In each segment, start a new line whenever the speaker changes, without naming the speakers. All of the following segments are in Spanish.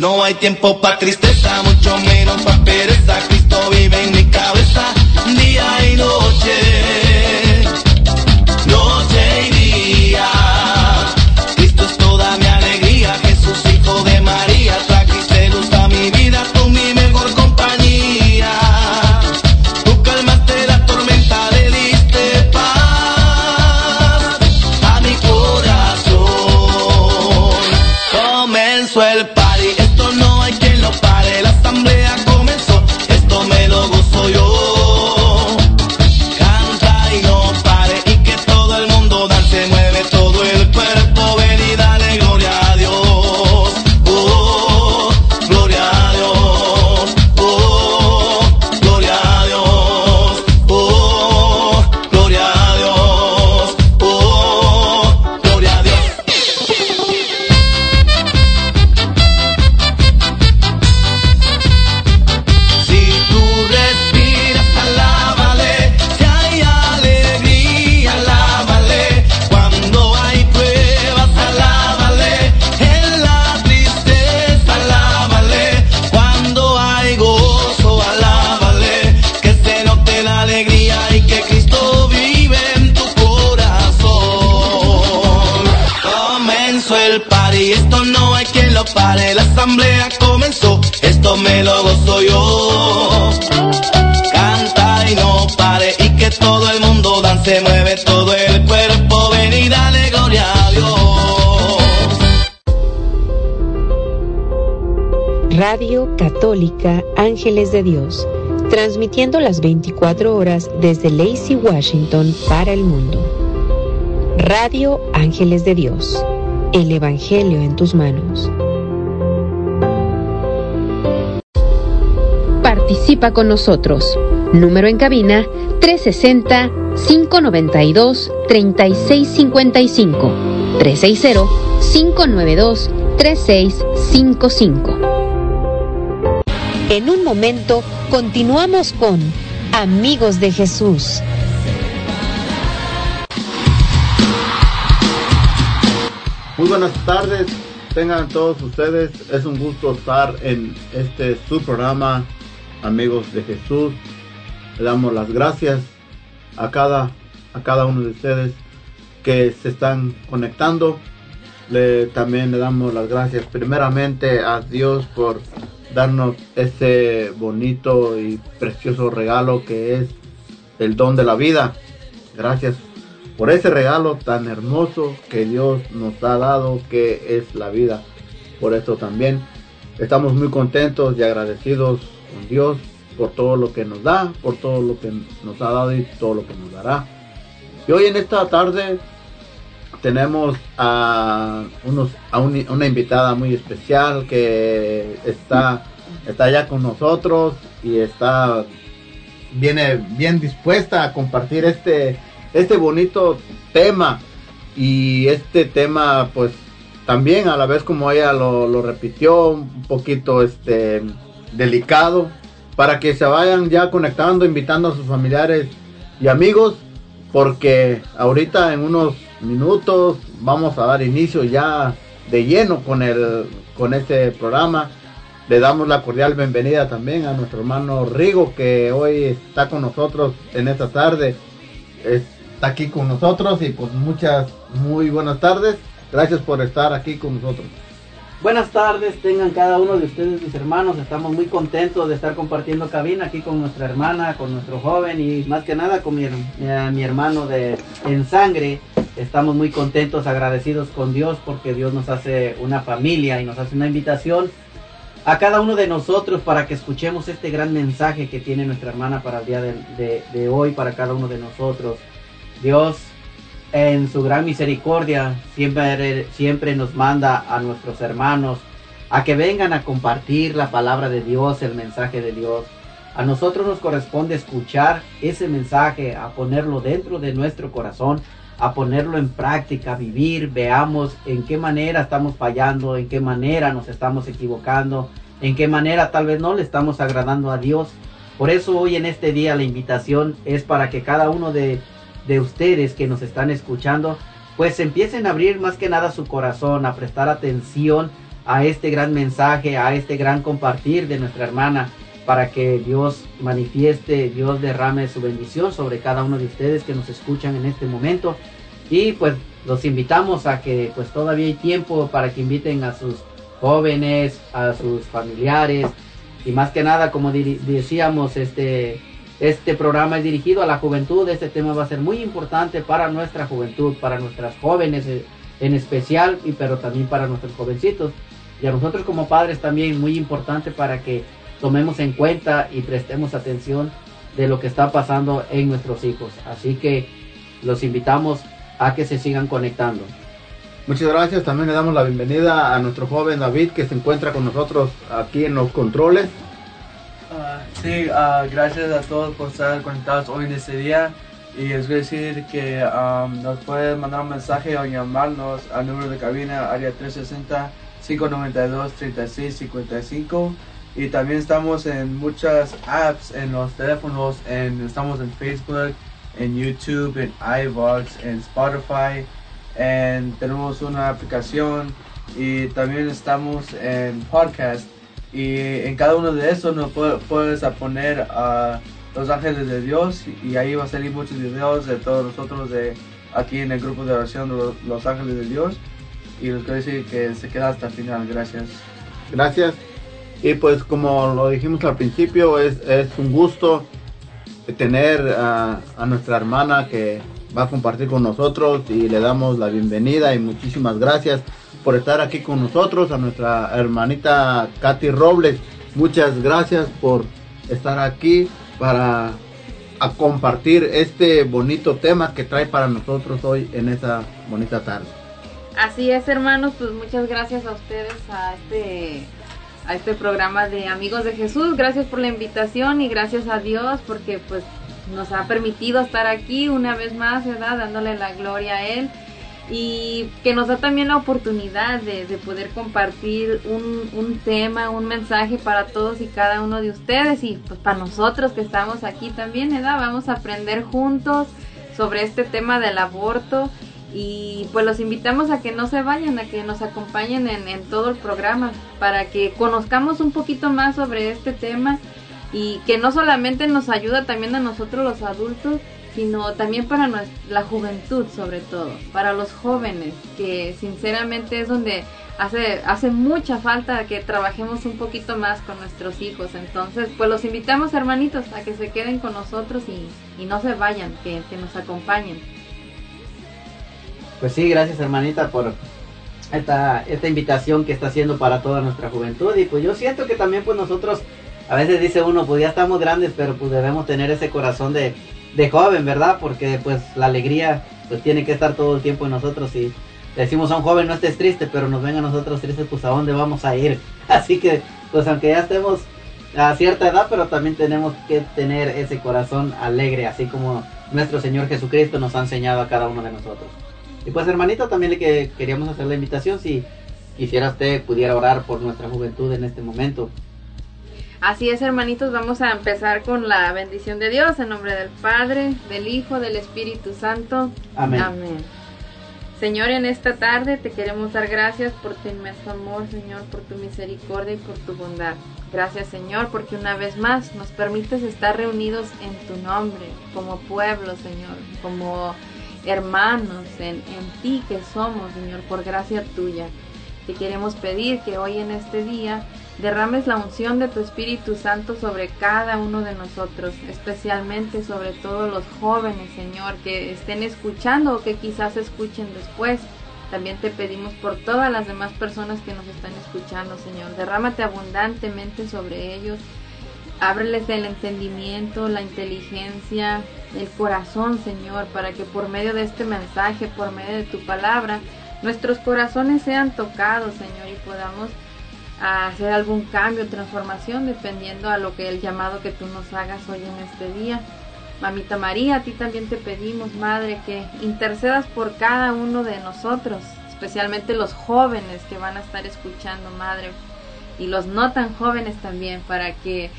No hay tiempo para tristeza, mucho menos para pereza, Cristo vive en mi cabeza, dance, mueve todo el cuerpo. Ven y dale gloria a Dios.
Radio Católica Ángeles de Dios, transmitiendo las 24 horas desde Lacey, Washington, para el mundo. Radio Ángeles de Dios, el Evangelio en tus manos. Participa con nosotros. Número en cabina 360-592-3655. 360-592-3655. En un momento continuamos con Amigos de Jesús.
Muy buenas tardes, tengan todos ustedes. Es un gusto estar en este su programa, amigos de Jesús. Le damos las gracias a cada, a cada uno de ustedes que se están conectando. Le, también le damos las gracias primeramente a Dios por darnos ese bonito y precioso regalo que es el don de la vida. Gracias por ese regalo tan hermoso que Dios nos ha dado, que es la vida. Por eso también estamos muy contentos y agradecidos con Dios por todo lo que nos da, por todo lo que nos ha dado y todo lo que nos dará. Y hoy en esta tarde tenemos a, unos, a un- una invitada muy especial que está, está ya con nosotros y está viene bien dispuesta a compartir este, este bonito tema. Y este tema pues también a la vez como ella lo, lo repitió, un poquito este delicado, para que se vayan ya conectando, invitando a sus familiares y amigos, porque ahorita en unos minutos vamos a dar inicio ya de lleno con el con este programa. Le damos la cordial bienvenida también a nuestro hermano Rigo que hoy está con nosotros en esta tarde. Está aquí con nosotros y pues muchas muy buenas tardes. Gracias por estar aquí con nosotros.
Buenas tardes, tengan cada uno de ustedes mis hermanos. Estamos muy contentos de estar compartiendo cabina aquí con nuestra hermana, con nuestro joven y más que nada con mi, her- mi hermano de en sangre. Estamos muy contentos, agradecidos con Dios porque Dios nos hace una familia y nos hace una invitación a cada uno de nosotros para que escuchemos este gran mensaje que tiene nuestra hermana para el día de hoy, para cada uno de nosotros. Dios en su gran misericordia siempre, siempre nos manda a nuestros hermanos a que vengan a compartir la palabra de Dios, el mensaje de Dios. A nosotros nos corresponde escuchar ese mensaje, a ponerlo dentro de nuestro corazón, a ponerlo en práctica, vivir, veamos en qué manera estamos fallando, en qué manera nos estamos equivocando, en qué manera tal vez no le estamos agradando a Dios. Por eso hoy en este día la invitación es para que cada uno de, de ustedes que nos están escuchando, pues empiecen a abrir más que nada su corazón, a prestar atención a este gran mensaje, a este gran compartir de nuestra hermana, para que Dios manifieste, Dios derrame su bendición sobre cada uno de ustedes que nos escuchan en este momento. Y pues los invitamos a que pues todavía hay tiempo para que inviten a sus jóvenes, a sus familiares y más que nada como decíamos este este programa es dirigido a la juventud, este tema va a ser muy importante para nuestra juventud, para nuestras jóvenes eh, en especial, y pero también para nuestros jovencitos. Y a nosotros como padres también muy importante para que tomemos en cuenta y prestemos atención de lo que está pasando en nuestros hijos. Así que los invitamos a que se sigan conectando.
Muchas gracias. También le damos la bienvenida a nuestro joven David que se encuentra con nosotros aquí en los controles.
Ah, sí, ah, gracias a todos por estar conectados hoy en este día. Y les voy a decir que am, nos pueden mandar un mensaje o llamarnos al número de cabina área 360-592-3655. Y también estamos en muchas apps en los teléfonos. En, estamos en Facebook, en YouTube, en iVoox, en Spotify. En, tenemos una aplicación y también estamos en podcast. Y en cada uno de esos nos pu- puedes poner a los ángeles de Dios y ahí va a salir muchos videos de todos nosotros de aquí en el grupo de oración de los, los ángeles de Dios. Y les quiero decir que se queda hasta el final. Gracias.
Gracias. Y pues como lo dijimos al principio, es, es un gusto tener a, a nuestra hermana que va a compartir con nosotros y le damos la bienvenida y muchísimas gracias por estar aquí con nosotros, a nuestra hermanita Katy Robles. Muchas gracias por estar aquí para a compartir este bonito tema que trae para nosotros hoy en esta bonita tarde.
Así es, hermanos, pues muchas gracias a ustedes a este a este programa de Amigos de Jesús. Gracias por la invitación y gracias a Dios porque pues nos ha permitido estar aquí una vez más, ¿verdad? Dándole la gloria a Él y que nos da también la oportunidad de, de poder compartir un, un tema, un mensaje para todos y cada uno de ustedes y pues para nosotros que estamos aquí también, ¿verdad? Vamos a aprender juntos sobre este tema del aborto y pues los invitamos a que no se vayan, a que nos acompañen en, en todo el programa para que conozcamos un poquito más sobre este tema y que no solamente nos ayuda también a nosotros los adultos, sino también para la juventud sobre todo, para los jóvenes, que sinceramente es donde hace, hace mucha falta que trabajemos un poquito más con nuestros hijos. Entonces, pues los invitamos hermanitos a que se queden con nosotros y, y no se vayan, que, que nos acompañen.
Pues sí, gracias hermanita por esta, esta invitación que está haciendo para toda nuestra juventud. Y pues yo siento que también pues nosotros, a veces dice uno, pues ya estamos grandes, pero pues debemos tener ese corazón de, de joven, ¿verdad? Porque pues la alegría pues tiene que estar todo el tiempo en nosotros y decimos a un joven no estés triste, pero nos ven a nosotros tristes, pues a dónde vamos a ir. Así que pues aunque ya estemos a cierta edad, pero también tenemos que tener ese corazón alegre, así como nuestro Señor Jesucristo nos ha enseñado a cada uno de nosotros. Y pues hermanito, también le que queríamos hacer la invitación, si quisiera usted pudiera orar por nuestra juventud en este momento.
Así es, hermanitos, vamos a empezar con la bendición de Dios en nombre del Padre, del Hijo, del Espíritu Santo.
Amén.
Señor, en esta tarde te queremos dar gracias por tu inmenso amor, Señor, por tu misericordia y por tu bondad. Gracias, Señor, porque una vez más nos permites estar reunidos en tu nombre, como pueblo, Señor, como hermanos en, en ti que somos, Señor, por gracia tuya. Te queremos pedir que hoy en este día derrames la unción de tu Espíritu Santo sobre cada uno de nosotros, especialmente sobre todos los jóvenes, Señor, que estén escuchando o que quizás escuchen después. También te pedimos por todas las demás personas que nos están escuchando, Señor. Derrámate abundantemente sobre ellos. Ábreles el entendimiento, la inteligencia, el corazón, Señor, para que por medio de este mensaje, por medio de tu palabra, nuestros corazones sean tocados, Señor, y podamos hacer algún cambio, transformación, dependiendo a lo que el llamado que tú nos hagas hoy en este día. Mamita María, a ti también te pedimos, Madre, que intercedas por cada uno de nosotros, especialmente los jóvenes que van a estar escuchando, Madre, y los no tan jóvenes también, para que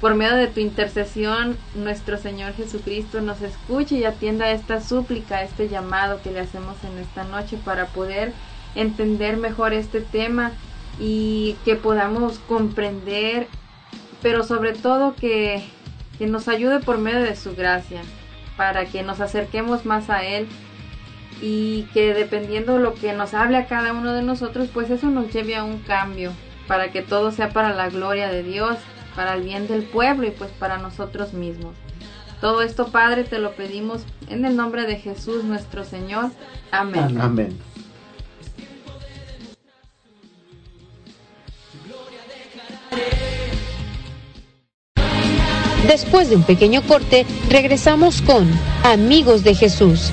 por medio de tu intercesión nuestro Señor Jesucristo nos escuche y atienda esta súplica, este llamado que le hacemos en esta noche para poder entender mejor este tema y que podamos comprender, pero sobre todo que, que nos ayude por medio de su gracia, para que nos acerquemos más a Él y que dependiendo lo que nos hable a cada uno de nosotros, pues eso nos lleve a un cambio, para que todo sea para la gloria de Dios, para el bien del pueblo y pues para nosotros mismos. Todo esto, Padre, te lo pedimos en el nombre de Jesús nuestro Señor. Amén.
Amén.
Después de un pequeño corte, regresamos con Amigos de Jesús.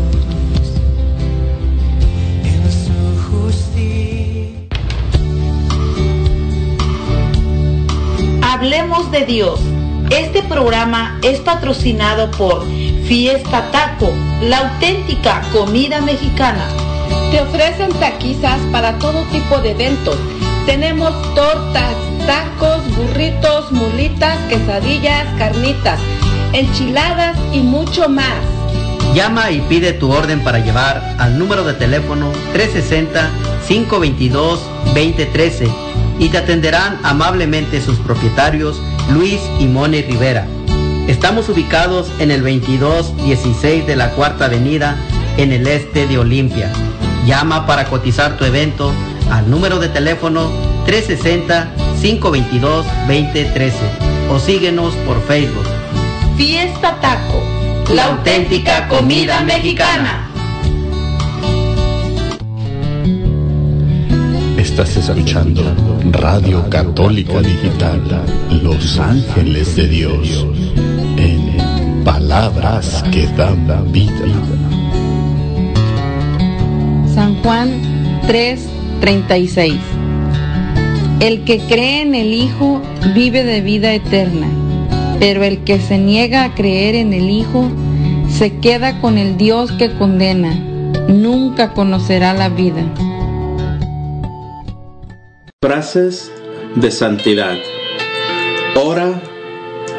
Hablemos de Dios. Este programa es patrocinado por Fiesta Taco, la auténtica comida mexicana.
Te ofrecen taquizas para todo tipo de eventos. Tenemos tortas, tacos, burritos, mulitas, quesadillas, carnitas, enchiladas y mucho más.
Llama y pide tu orden para llevar al número de teléfono 360-522-2013 y te atenderán amablemente sus propietarios Luis y Moni Rivera. Estamos ubicados en el 2216 de la Cuarta Avenida en el este de Olimpia. Llama para cotizar tu evento al número de teléfono 360-522-2013 o síguenos por Facebook.
Fiesta Taco, la auténtica comida mexicana.
Estás escuchando Radio Católica Digital, Los Ángeles de Dios, en palabras que dan vida.
San Juan 3:36 El que cree en el Hijo vive de vida eterna, pero el que se niega a creer en el Hijo se queda con el Dios que condena, nunca conocerá la vida.
Frases de santidad. Ora,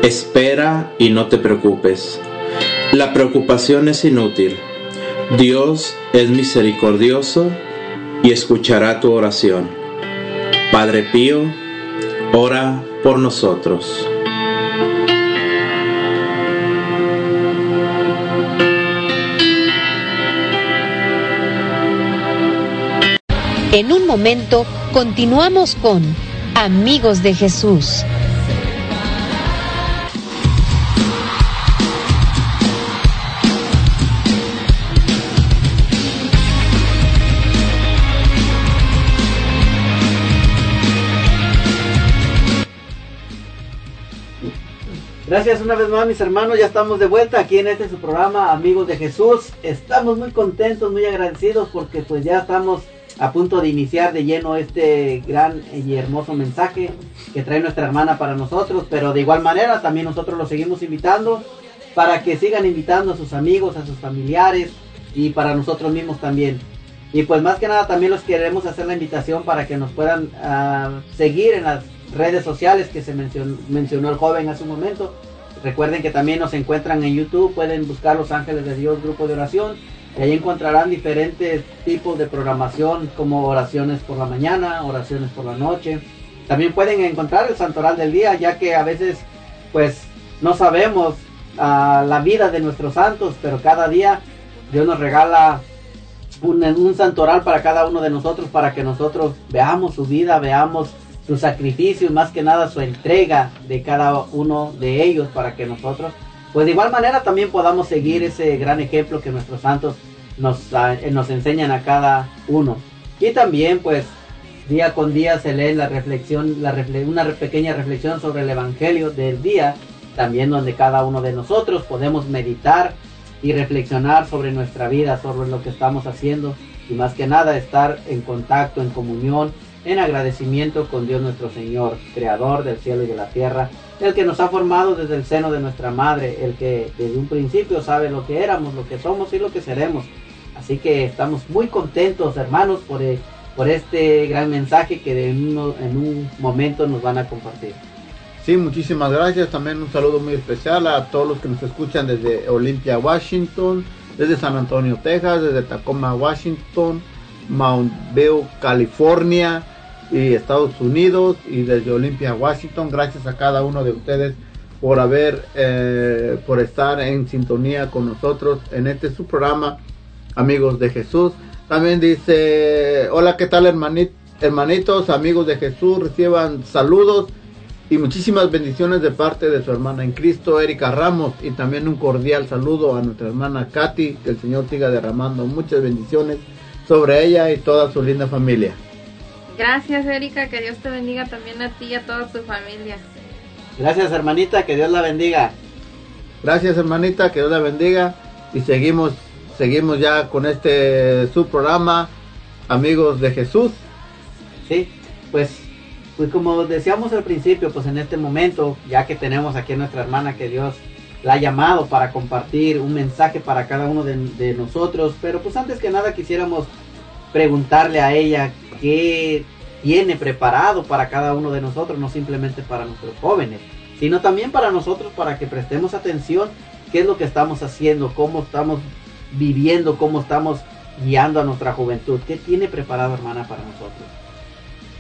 espera y no te preocupes. La preocupación es inútil. Dios es misericordioso y escuchará tu oración. Padre Pío, ora por nosotros.
Momento continuamos con Amigos de Jesús.
Gracias una vez más mis hermanos, ya estamos de vuelta aquí en este su programa Amigos de Jesús. Estamos muy contentos, muy agradecidos porque pues ya estamos a punto de iniciar de lleno este gran y hermoso mensaje que trae nuestra hermana para nosotros, pero de igual manera también nosotros los seguimos invitando para que sigan invitando a sus amigos, a sus familiares y para nosotros mismos también. Y pues más que nada también los queremos hacer la invitación para que nos puedan uh, seguir en las redes sociales que se mencionó, mencionó el joven hace un momento. Recuerden que también nos encuentran en YouTube, pueden buscar Los Ángeles de Dios Grupo de Oración. Y ahí encontrarán diferentes tipos de programación como oraciones por la mañana, oraciones por la noche. También pueden encontrar el santoral del día, ya que a veces pues no sabemos uh, la vida de nuestros santos, pero cada día Dios nos regala un, un santoral para cada uno de nosotros, para que nosotros veamos su vida, veamos su sacrificio y más que nada su entrega de cada uno de ellos para que nosotros, pues de igual manera también podamos seguir ese gran ejemplo que nuestros santos nos, uh, nos enseñan a cada uno. Y también pues día con día se lee la reflexión, la refle una pequeña reflexión sobre el Evangelio del día, también donde cada uno de nosotros podemos meditar y reflexionar sobre nuestra vida, sobre lo que estamos haciendo y más que nada estar en contacto, en comunión en agradecimiento con Dios nuestro Señor, Creador del cielo y de la tierra, el que nos ha formado desde el seno de nuestra madre, el que desde un principio sabe lo que éramos, lo que somos y lo que seremos. Así que estamos muy contentos, hermanos, por, por este gran mensaje que en, uno, en un momento nos van a compartir.
Sí, muchísimas gracias. También un saludo muy especial a todos los que nos escuchan desde Olympia, Washington, desde San Antonio, Texas, desde Tacoma, Washington, Mount View, California, y Estados Unidos y desde Olympia, Washington. Gracias a cada uno de ustedes por haber, eh, por estar en sintonía con nosotros en este su programa, Amigos de Jesús. También dice, hola, ¿qué tal hermanito? hermanitos, amigos de Jesús, reciban saludos y muchísimas bendiciones de parte de su hermana en Cristo, Erika Ramos, y también un cordial saludo a nuestra hermana Katy, que el Señor siga derramando muchas bendiciones sobre ella y toda su linda familia.
Gracias, Erika. Que Dios te bendiga también a ti y a toda tu familia.
Gracias, hermanita. Que Dios la bendiga.
Gracias, hermanita. Que Dios la bendiga. Y seguimos, seguimos ya con este su programa, Amigos de Jesús.
Sí, pues, pues como decíamos al principio, pues en este momento, ya que tenemos aquí a nuestra hermana que Dios la ha llamado para compartir un mensaje para cada uno de, de nosotros, pero pues antes que nada quisiéramos preguntarle a ella qué tiene preparado para cada uno de nosotros, no simplemente para nuestros jóvenes, sino también para nosotros para que prestemos atención qué es lo que estamos haciendo, cómo estamos viviendo, cómo estamos guiando a nuestra juventud, qué tiene preparado hermana para nosotros.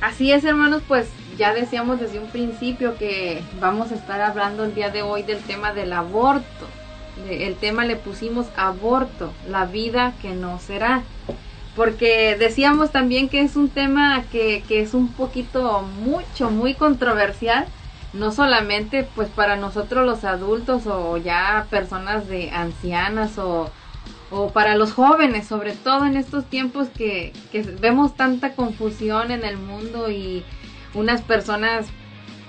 Así es, hermanos, pues ya decíamos desde un principio que vamos a estar hablando el día de hoy del tema del aborto. El tema le pusimos aborto, la vida que no será. Porque decíamos también que es un tema que, que es un poquito mucho, muy controversial. No solamente pues para nosotros los adultos o ya personas de ancianas o, o para los jóvenes, sobre todo en estos tiempos que, que vemos tanta confusión en el mundo y unas personas,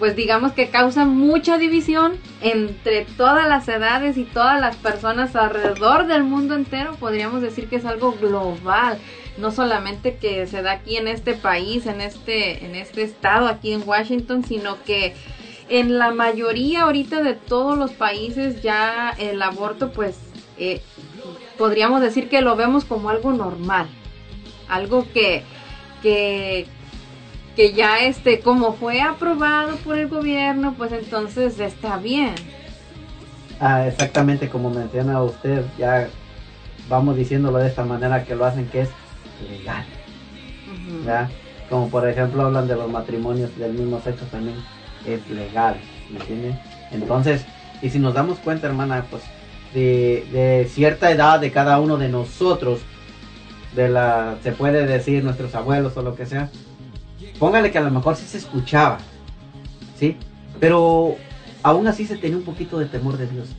pues digamos que causan mucha división entre todas las edades y todas las personas alrededor del mundo entero, podríamos decir que es algo global, no solamente que se da aquí en este país, en este, en este estado, aquí en Washington, sino que en la mayoría ahorita de todos los países ya el aborto pues eh, podríamos decir que lo vemos como algo normal, algo que, que, que ya este, como fue aprobado por el gobierno, pues entonces está bien.
Ah, exactamente como menciona usted, ya vamos diciéndolo de esta manera que lo hacen que es legal, ¿ya? Como por ejemplo hablan de los matrimonios del mismo sexo también es legal, ¿me entiende? Entonces, y si nos damos cuenta, hermana, pues de, de cierta edad de cada uno de nosotros, de la, se puede decir nuestros abuelos o lo que sea, póngale que a lo mejor sí se escuchaba, ¿sí? Pero aún así se tenía un poquito de temor de Dios.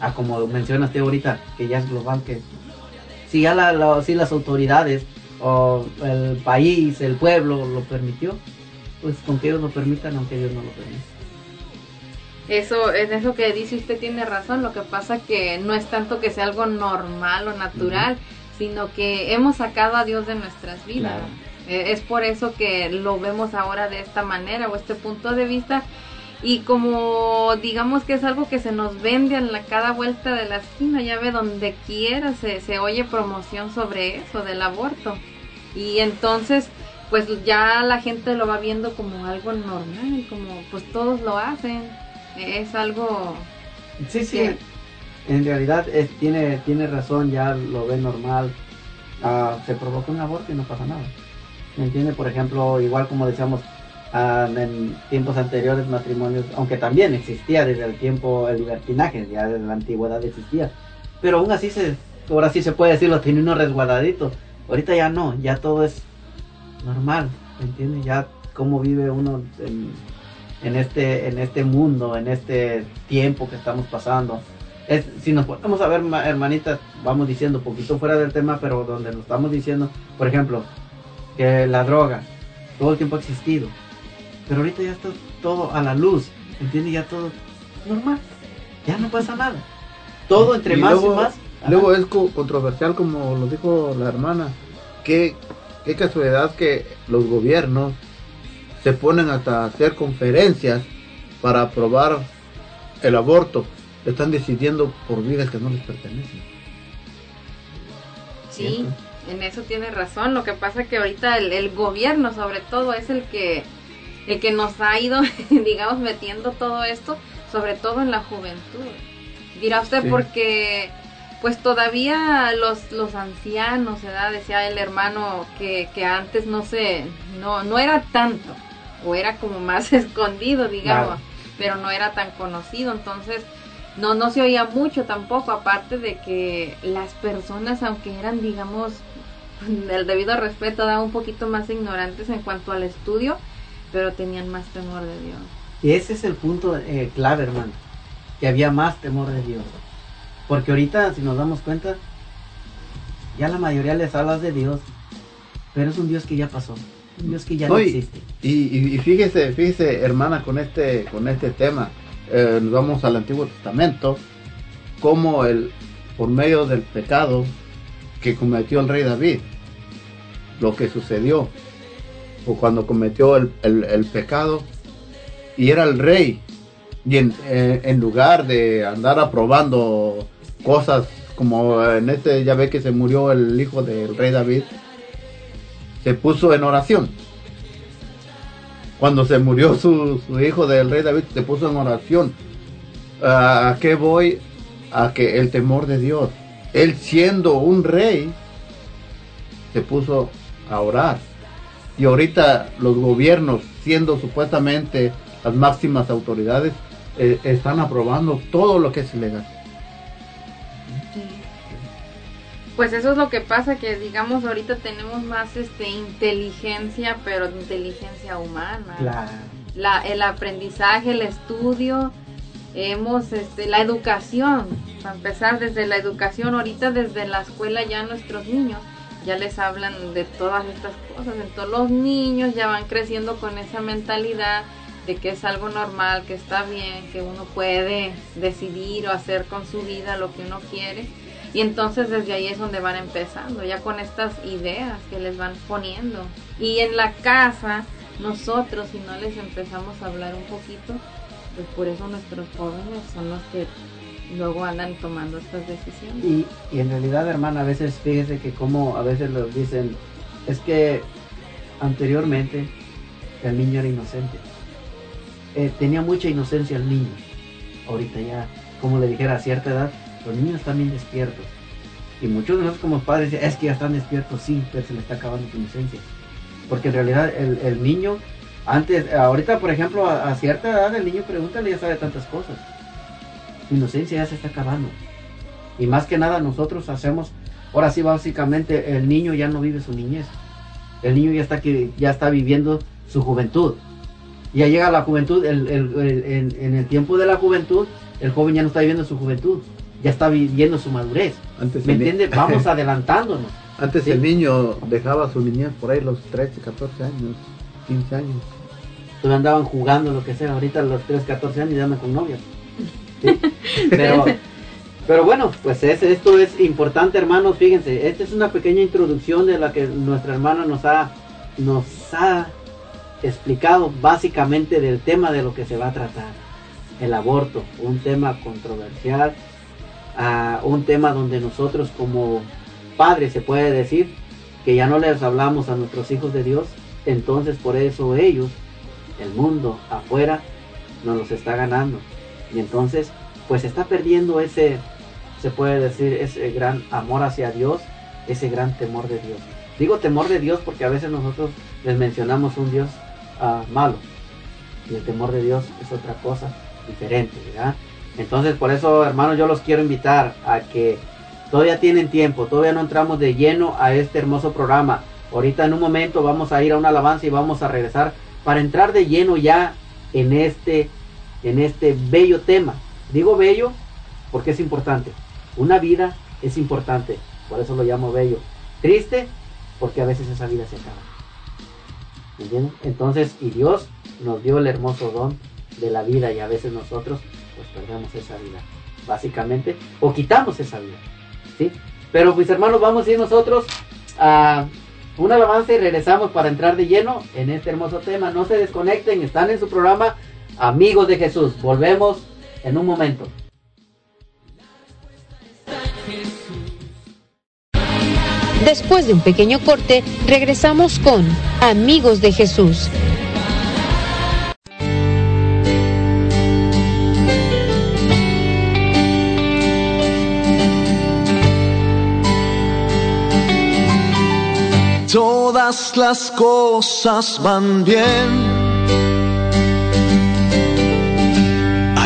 Ah, como mencionaste ahorita, que ya es global, que si ya la, la- si las autoridades o el país, el pueblo lo permitió, pues con que ellos lo permitan, aunque ellos no lo permitan.
Eso, en eso que dice usted tiene razón, lo que pasa que no es tanto que sea algo normal o natural, sino que hemos sacado a Dios de nuestras vidas.
Claro.
Eh, es por eso que lo vemos ahora de esta manera o este punto de vista y como digamos que es algo que se nos vende en la cada vuelta de la esquina, ya ve donde quiera se, se oye promoción sobre eso del aborto y entonces pues ya la gente lo va viendo como algo normal, como pues todos lo hacen, es algo
Sí, sí.
que-
En realidad es- tiene, tiene razón, ya lo ve normal. Ah, se provoca un aborto y no pasa nada. ¿Me entiende? Por ejemplo, igual como decíamos ah, en tiempos anteriores, matrimonios, aunque también existía desde el tiempo el libertinaje, ya desde la antigüedad existía. Pero aún así, se, ahora sí se puede decir, lo tiene uno resguardadito. Ahorita ya no, ya todo es normal, ¿me entiende? Ya cómo vive uno en, este en este mundo, en este tiempo que estamos pasando. Es, si nos ponemos a ver, ma- hermanitas, vamos diciendo, poquito fuera del tema, pero donde nos estamos diciendo, por ejemplo, que la droga todo el tiempo ha existido, pero ahorita ya está todo a la luz, ¿entiendes? Ya todo normal, ya no pasa nada. Todo entre
Y
más
luego-
y más.
Luego es co- controversial, como lo dijo la hermana. Qué, qué casualidad que los gobiernos se ponen hasta a hacer conferencias para aprobar el aborto. Están decidiendo por vidas que no les pertenecen.
Sí, en eso tiene razón. Lo que pasa que ahorita el, el gobierno, sobre todo, es el que el que nos ha ido, digamos, metiendo todo esto, sobre todo en la juventud. Dirá usted
Sí.
porque pues todavía los los ancianos, ¿verdad? Decía el hermano que, que antes no se no no era tanto o era como más escondido, digamos, pero no era tan conocido, entonces no no se oía mucho tampoco aparte de que las personas aunque eran digamos con el debido respeto, da un poquito más ignorantes en cuanto al estudio, pero tenían más temor de Dios.
Y ese es el punto eh, clave, hermano, que había más temor de Dios. Porque ahorita, si nos damos cuenta, ya la mayoría les hablas de Dios, pero es un Dios que ya pasó, un Dios que ya no, existe.
y, y- y fíjese, fíjese, hermana, con este, con este tema, eh, nos vamos al Antiguo Testamento, como el, por medio del pecado que cometió el rey David, lo que sucedió, o cuando cometió el, el- pecado, y era el rey, y en, eh, en lugar de andar aprobando cosas como en este, ya ve que se murió el hijo del rey David, se puso en oración. Cuando se murió su, su hijo del rey David, se puso en oración. ¿A qué voy? A que el temor de Dios. Él siendo un rey, se puso a orar. Y ahorita los gobiernos, siendo supuestamente las máximas autoridades, eh, están aprobando todo lo que es ilegal.
Pues eso es lo que pasa, que digamos ahorita tenemos más este inteligencia, pero inteligencia humana.
Claro.
La, el aprendizaje, el estudio, hemos este, la educación, para empezar desde la educación, ahorita desde la escuela ya nuestros niños ya les hablan de todas estas cosas, entonces los niños ya van creciendo con esa mentalidad de que es algo normal, que está bien, que uno puede decidir o hacer con su vida lo que uno quiere. Y entonces desde ahí es donde van empezando, ya con estas ideas que les van poniendo. Y en la casa, nosotros, si no les empezamos a hablar un poquito, pues por eso nuestros jóvenes son los que luego andan tomando estas decisiones.
Y, y en realidad, hermana, a veces fíjese que como a veces los dicen, es que anteriormente el niño era inocente. Eh, tenía mucha inocencia el niño. Ahorita ya, como le dijera a cierta edad, los niños están bien despiertos. Y muchos de nosotros como padres es que ya están despiertos, sí, pero se le está acabando su inocencia. Porque en realidad el, el niño, antes, ahorita por ejemplo, a, a cierta edad el niño pregúntale ya sabe tantas cosas. Inocencia ya se está acabando. Y más que nada nosotros hacemos, ahora sí básicamente el niño ya no vive su niñez. El niño ya está, que, ya está viviendo su juventud. Ya llega la juventud, el- el- el- en, en el tiempo de la juventud, el joven ya no está viviendo su juventud, ya está viviendo su madurez.
Antes
¿Me entiendes? Vamos adelantándonos.
Antes
Sí.
el niño dejaba su niñez por ahí los 13, 14 años, 15 años.
Entonces andaban jugando, lo que sea. Ahorita los 3, 14 años ya andan con novias. Pero, pero bueno, pues es, esto es importante, hermanos. Fíjense, esta es una pequeña introducción de la que nuestra hermana nos ha, nos ha explicado básicamente del tema de lo que se va a tratar. El aborto, un tema controversial, ah, un tema donde nosotros como padres se puede decir que ya no les hablamos a nuestros hijos de Dios, entonces por eso ellos, el mundo afuera, nos los está ganando. Y entonces, pues está perdiendo ese, se puede decir, ese gran amor hacia Dios, ese gran temor de Dios. Digo temor de Dios porque a veces nosotros les mencionamos un Dios ah, malo. Y el temor de Dios es otra cosa diferente, ¿verdad? Entonces, por eso, hermanos, yo los quiero invitar a que todavía tienen tiempo, todavía no entramos de lleno a este hermoso programa. Ahorita en un momento vamos a ir a una alabanza y vamos a regresar para entrar de lleno ya en este en este bello tema. Digo bello porque es importante. Una vida es importante, por eso lo llamo bello. Triste porque a veces esa vida se acaba. Entonces, y Dios nos dio el hermoso don de la vida y a veces nosotros pues perdemos esa vida, básicamente, o quitamos esa vida. ¿sí? Pero mis hermanos, vamos a ir nosotros a un alabanza y regresamos para entrar de lleno en este hermoso tema. No se desconecten, están en su programa Amigos de Jesús. Volvemos en un momento.
Después de un pequeño corte, regresamos con Amigos de Jesús.
Todas las cosas van bien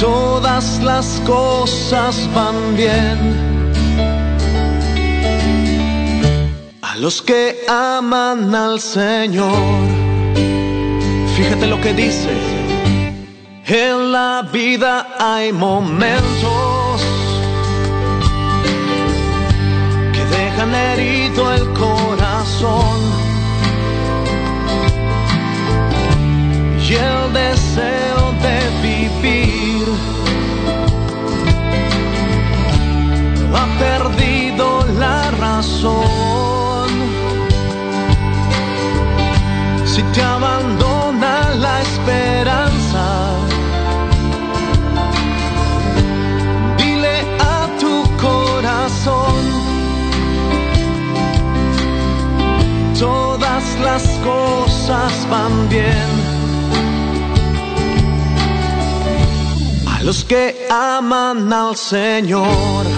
Todas las cosas van bien. A los que aman al Señor. Fíjate lo que dice. En la vida hay momentos que dejan herido el corazón y el deseo perdido la razón. Si te abandona la esperanza, dile a tu corazón todas las cosas van bien. A los que aman al Señor.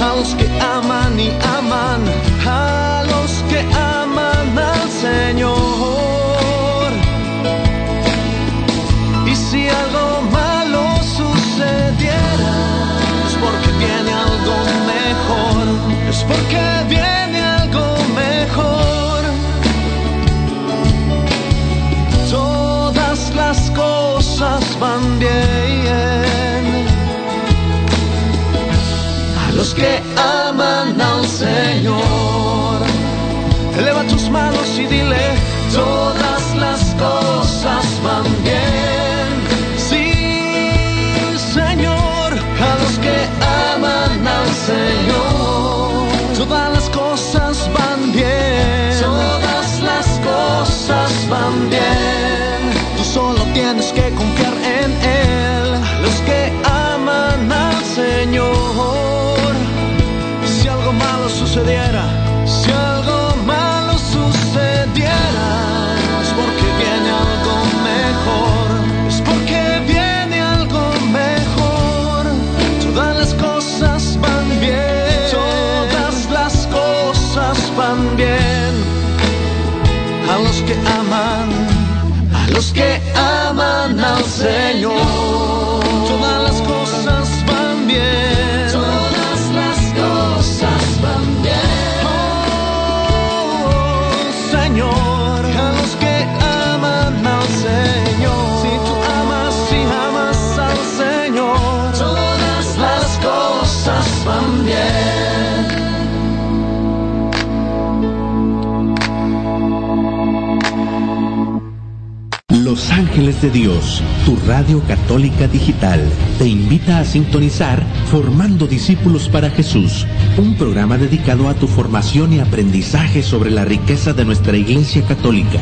A los que aman y aman, a los que aman al Señor. Y si algo malo sucediera, es porque viene algo mejor, es porque viene los que aman al Señor, eleva tus manos y dile, todas las cosas van bien. Sí, Señor, a los que aman al Señor, todas las cosas van bien. Todas las cosas van bien. Tú solo tienes que confiar en Él. Sucediera,
Ángeles de Dios, tu radio católica digital, te invita a sintonizar Formando Discípulos para Jesús un programa dedicado a tu formación y aprendizaje sobre la riqueza de nuestra Iglesia Católica,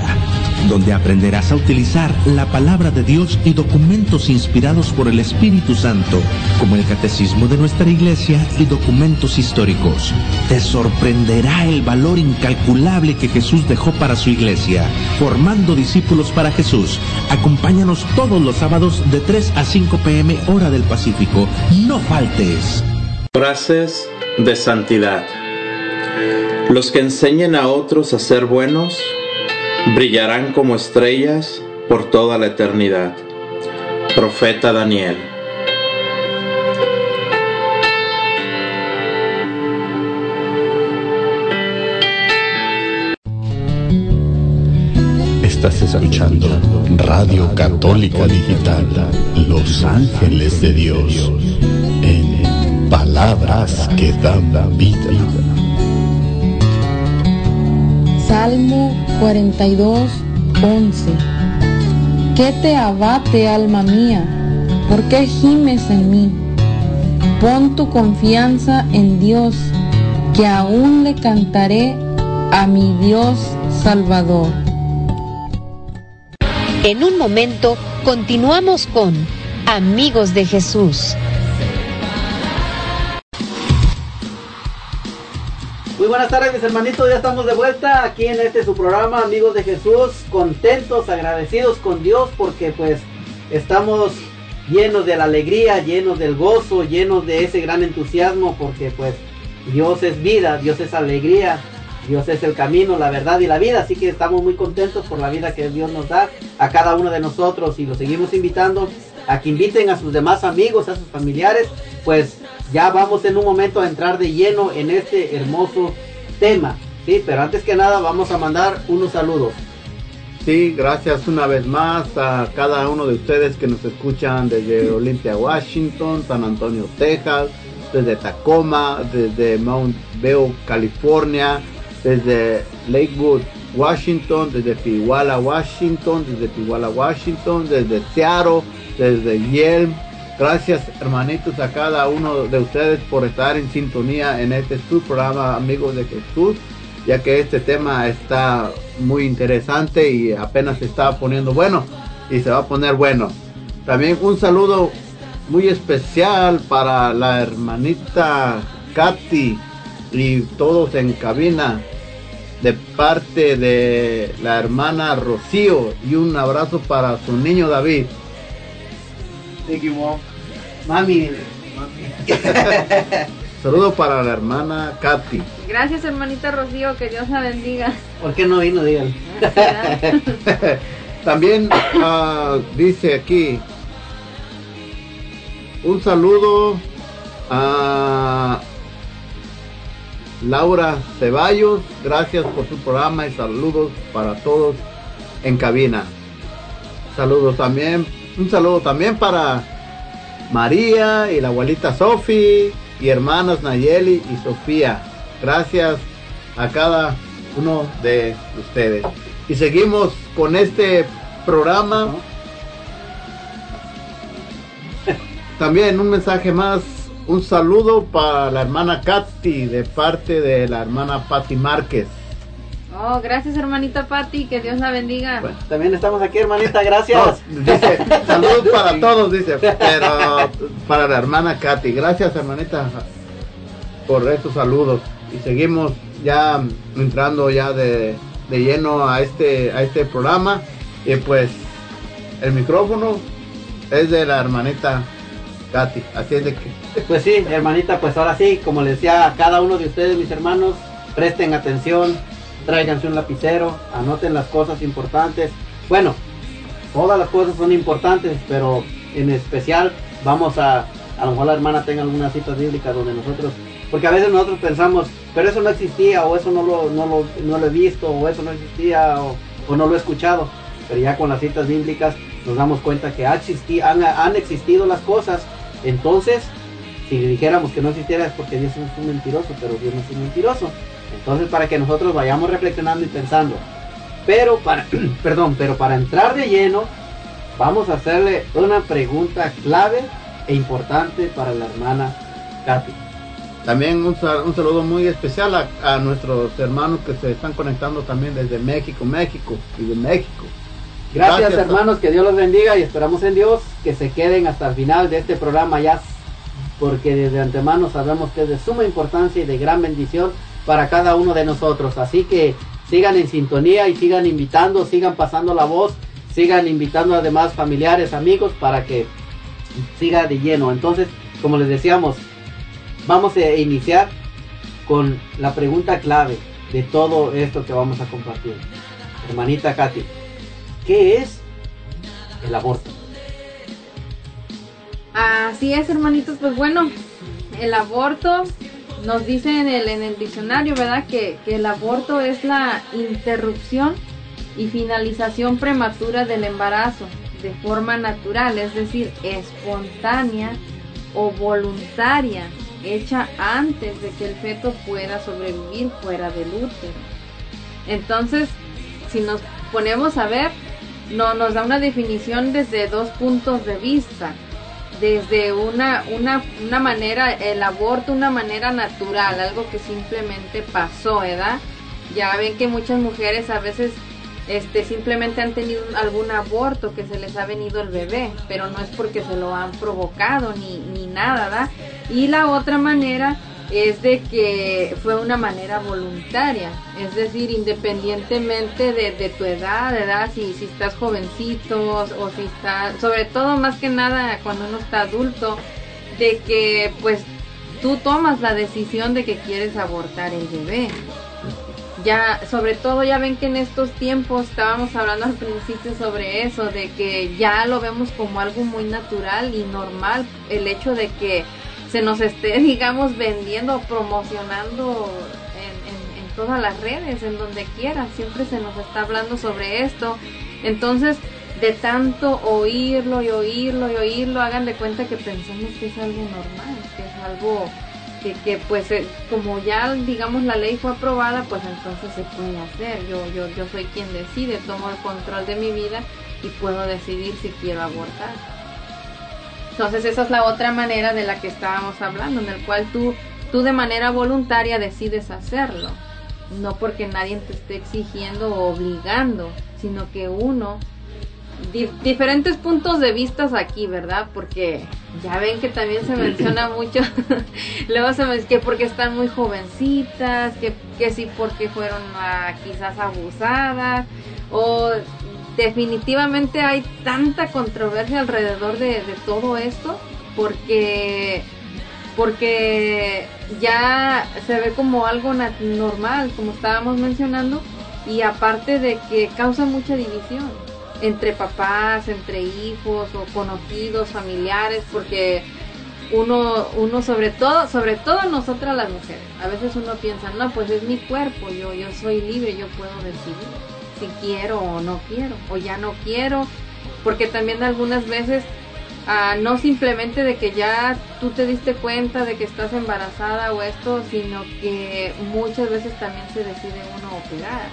donde aprenderás a utilizar la palabra de Dios y documentos inspirados por el Espíritu Santo, como el Catecismo de nuestra Iglesia y documentos históricos. Te sorprenderá el valor incalculable que Jesús dejó para su Iglesia, formando discípulos para Jesús. Acompáñanos todos los sábados de 3 a 5 pm hora del Pacífico. No faltes.
Frases de santidad. Los que enseñen a otros a ser buenos brillarán como estrellas por toda la eternidad. Profeta Daniel.
Estás escuchando Radio Católica Digital, Los Ángeles de Dios, palabras que dan vida.
Salmo 42, 11. ¿Qué te abate, alma mía? ¿Por qué gimes en mí? Pon tu confianza en Dios, que aún le cantaré a mi Dios Salvador.
En un momento continuamos con Amigos de Jesús.
Muy buenas tardes mis hermanitos, ya estamos de vuelta aquí en este su programa Amigos de Jesús, contentos, agradecidos con Dios porque pues estamos llenos de la alegría, llenos del gozo, llenos de ese gran entusiasmo porque pues Dios es vida, Dios es alegría, Dios es el camino, la verdad y la vida, así que estamos muy contentos por la vida que Dios nos da a cada uno de nosotros y los seguimos invitando a que inviten a sus demás amigos, a sus familiares, pues ya vamos en un momento a entrar de lleno en este hermoso tema, ¿sí? Pero antes que nada vamos a mandar unos saludos.
Sí, gracias una vez más a cada uno de ustedes que nos escuchan desde Olympia, Washington, San Antonio, Texas, desde Tacoma, desde Mount View, California, desde Lakewood, Washington, desde Pihuala, Washington, desde Pihuala, Washington, desde Seattle, desde Yelm. Gracias hermanitos a cada uno de ustedes por estar en sintonía en este su programa Amigos de Jesús, ya que este tema está muy interesante y apenas se está poniendo bueno y se va a poner bueno. También un saludo muy especial para la hermanita Katy y todos en cabina de parte de la hermana Rocío y un abrazo para su niño David.
Thank you, Mom. Mami.
Saludo para la hermana Katy.
Gracias, hermanita Rocío, que Dios la bendiga.
¿Por qué no vino, dígale?
También ah, dice aquí un saludo a Laura Ceballos. Gracias por su programa y saludos para todos en cabina. Saludos también. Un saludo también para María y la abuelita Sofi y hermanas Nayeli y Sofía. Gracias a cada uno de ustedes. Y seguimos con este programa. También un mensaje más, un saludo para la hermana Katy de parte de la hermana Patti Márquez.
Oh, gracias, hermanita Patti, que Dios la bendiga.
También estamos aquí, hermanita, gracias.
No, dice, saludos para todos, dice, pero para la hermana Katy. Gracias, hermanita, por estos saludos. Y seguimos ya entrando ya de, de lleno a este, a este programa. Y pues el micrófono es de la hermanita Katy. Así es de que.
Pues sí, hermanita, pues ahora sí, como les decía a cada uno de ustedes, mis hermanos, presten atención, tráiganse un lapicero, anoten las cosas importantes. Bueno, todas las cosas son importantes, pero en especial vamos a, a lo mejor la hermana tenga algunas citas bíblicas donde nosotros, porque a veces nosotros pensamos, pero eso no existía, o eso no lo, no lo, no lo he visto, o eso no existía, o, o no lo he escuchado. Pero ya con las citas bíblicas nos damos cuenta que ha existi- han, han existido las cosas. Entonces, si dijéramos que no existiera es porque Dios es un mentiroso, pero Dios no es un mentiroso. Entonces, para que nosotros vayamos reflexionando y pensando. Pero para, perdón, pero para entrar de lleno, vamos a hacerle una pregunta clave e importante para la hermana Katy.
También un, sal- un saludo muy especial a, a nuestros hermanos que se están conectando también desde México, México y de México.
Gracias,
Gracias.
hermanos, que Dios los bendiga y esperamos en Dios que se queden hasta el final de este programa ya, porque desde antemano sabemos que es de suma importancia y de gran bendición para cada uno de nosotros. Así que sigan en sintonía y sigan invitando, sigan pasando la voz, sigan invitando a demás familiares, amigos para que siga de lleno. Entonces, como les decíamos, vamos a iniciar con la pregunta clave de todo esto que vamos a compartir. Hermanita Katy, ¿qué es el aborto?
Así es, hermanitos, pues bueno, el aborto nos dice en el, diccionario, ¿verdad? Que, que el aborto es la interrupción y finalización prematura del embarazo de forma natural, es decir, espontánea o voluntaria, hecha antes de que el feto pueda sobrevivir fuera del útero. Entonces, si nos ponemos a ver, no, nos da una definición desde dos puntos de vista. Desde una, una, una manera, el aborto, una manera natural, algo que simplemente pasó, ¿verdad? Ya ven que muchas mujeres a veces este, simplemente han tenido algún aborto que se les ha venido el bebé, pero no es porque se lo han provocado ni, ni nada, ¿verdad? Y la otra manera es de que fue una manera voluntaria, es decir, independientemente de, tu edad, ¿verdad? Si, si estás jovencito o si estás, sobre todo más que nada cuando uno está adulto, de que pues tú tomas la decisión de que quieres abortar el bebé. Ya, sobre todo ya ven que en estos tiempos estábamos hablando al principio sobre eso, de que ya lo vemos como algo muy natural y normal, el hecho de que se nos esté, digamos, vendiendo, promocionando en, en- todas las redes, en donde quiera, siempre se nos está hablando sobre esto. Entonces, de tanto oírlo y oírlo y oírlo, hagan de cuenta que pensamos que es algo normal, que es algo que, que pues eh, como ya digamos la ley fue aprobada, pues entonces se puede hacer. Yo, yo, yo soy quien decide, tomo el control de mi vida y puedo decidir si quiero abortar. Entonces esa es la otra manera de la que estábamos hablando, en el cual tú, tú de manera voluntaria decides hacerlo. No porque nadie te esté exigiendo o obligando, sino que uno di- diferentes puntos de vistas aquí, ¿verdad? Porque ya ven que también se menciona mucho, luego se me que porque están muy jovencitas, que, que sí porque fueron ah, quizás abusadas, o definitivamente hay tanta controversia alrededor de, todo esto, porque porque ya se ve como algo normal, como estábamos mencionando, y aparte de que causa mucha división entre papás, entre hijos o conocidos, familiares, porque uno, uno sobre todo, sobre todo nosotras las mujeres, a veces uno piensa, no, pues es mi cuerpo, yo, yo soy libre, yo puedo decidir si quiero o no quiero, o ya no quiero, porque también algunas veces ah, no simplemente de que ya tú te diste cuenta de que estás embarazada o esto, sino que muchas veces también se decide uno operar.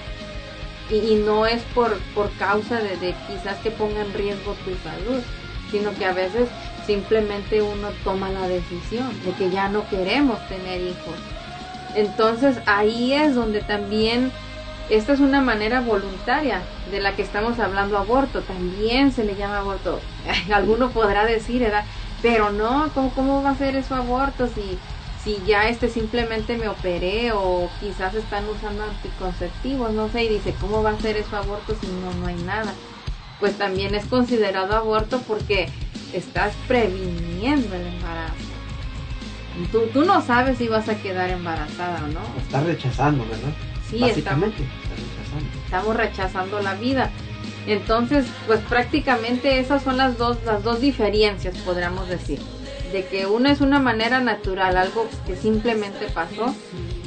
Y, no es por, por causa de, de quizás que ponga en riesgo tu salud, sino que a veces simplemente uno toma la decisión de que ya no queremos tener hijos. Entonces ahí es donde también esta es una manera voluntaria de la que estamos hablando aborto, también se le llama aborto. Alguno podrá decir, ¿verdad? Pero no, ¿cómo, cómo va a ser eso aborto si, si ya este simplemente me operé o quizás están usando anticonceptivos, no sé, y dice, ¿cómo va a ser eso aborto si no, no hay nada? Pues también es considerado aborto porque estás previniendo el embarazo. Tú, tú no sabes si vas a quedar embarazada o no.
Está rechazando, ¿verdad?
Sí, estamos,
Básicamente, está rechazando.
estamos rechazando la vida. Entonces, pues prácticamente esas son las dos, las dos diferencias, podríamos decir. De que una es una manera natural, algo que simplemente pasó,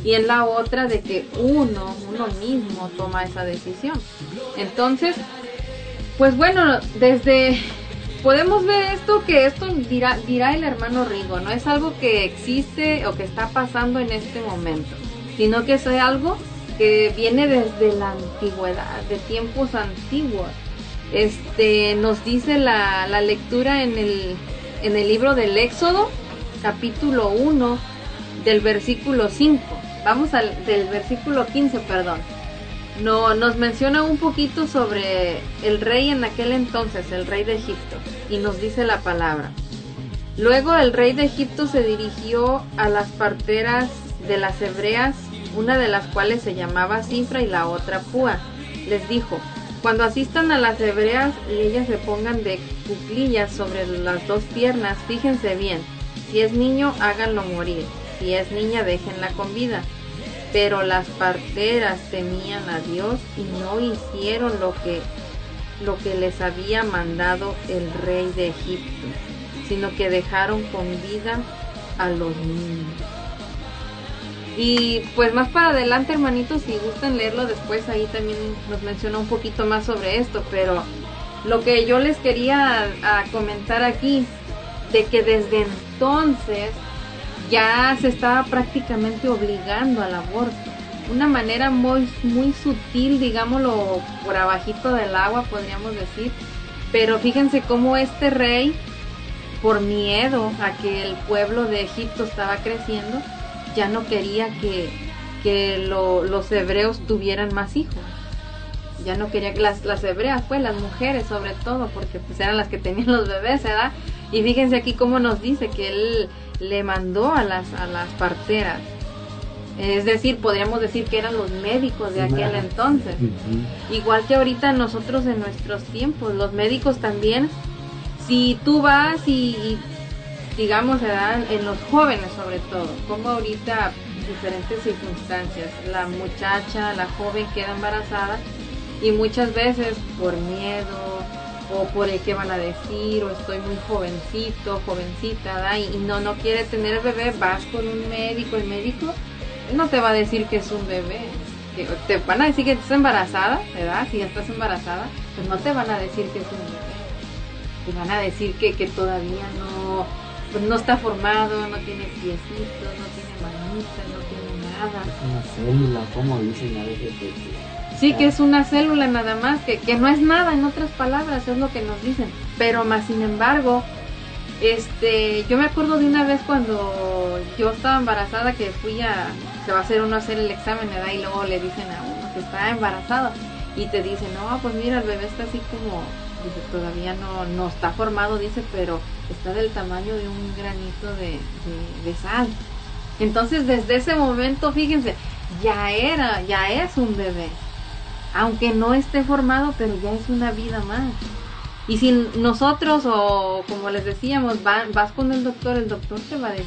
y en la otra de que uno, uno mismo toma esa decisión. Entonces, pues bueno, desde podemos ver esto que esto dirá, dirá el hermano Rigo, no es algo que existe o que está pasando en este momento, sino que es algo que viene desde la antigüedad, de tiempos antiguos. Este nos dice la, la lectura en el, en el libro del Éxodo, capítulo 1, del versículo 5. Vamos al del versículo 15, perdón. No, nos menciona un poquito sobre el rey en aquel entonces, el rey de Egipto, y nos dice la palabra. Luego el rey de Egipto se dirigió a las parteras de las hebreas, una de las cuales se llamaba Cifra y la otra Púa. Les dijo, cuando asistan a las hebreas y ellas se pongan de cuclillas sobre las dos piernas, fíjense bien, si es niño háganlo morir, si es niña déjenla con vida. Pero las parteras temían a Dios y no hicieron lo que, lo que les había mandado el rey de Egipto, sino que dejaron con vida a los niños. Y pues más para adelante, hermanitos, si gustan leerlo después, ahí también nos menciona un poquito más sobre esto, pero lo que yo les quería comentar aquí, de que desde entonces ya se estaba prácticamente obligando al aborto. Una manera muy, muy sutil, digámoslo, por abajito del agua, podríamos decir. Pero fíjense cómo este rey, por miedo a que el pueblo de Egipto estaba creciendo, ya no quería que, que lo- los hebreos tuvieran más hijos. Ya no quería que las, las hebreas, pues las mujeres sobre todo, porque pues eran las que tenían los bebés, ¿verdad? Y fíjense aquí cómo nos dice que él le mandó a las, a las parteras. Es decir, podríamos decir que eran los médicos de aquel entonces. Igual que ahorita nosotros en nuestros tiempos, los médicos también, si tú vas y, y, digamos, ¿verdad? en los jóvenes sobre todo, como ahorita diferentes circunstancias, la muchacha, la joven queda embarazada y muchas veces por miedo o por el que van a decir o estoy muy jovencito, jovencita, y, no no quiere tener bebé, vas con un médico, el médico no te va a decir que es un bebé, te van a decir que estás embarazada, ¿verdad? Si ya estás embarazada, pues no te van a decir que es un bebé. Te van a decir que, que todavía no, pues no está formado, no tiene piecitos, no tiene manitas, no tiene nada.
Una célula, como dicen a veces. que- que-
Sí, que es una célula nada más, que, que no es nada, en otras palabras, es lo que nos dicen. Pero más sin embargo, este, yo me acuerdo de una vez cuando yo estaba embarazada que fui a, se va a hacer uno a hacer el examen, ¿verdad? Y luego le dicen a uno que está embarazado y te dicen, no, pues mira, el bebé está así como, dice, todavía no, no está formado, dice, pero está del tamaño de un granito de, de, sal. Entonces desde ese momento, fíjense, ya era, ya es un bebé. Aunque no esté formado, pero ya es una vida más. Y si nosotros, o como les decíamos, va- vas con el doctor, el doctor te va a decir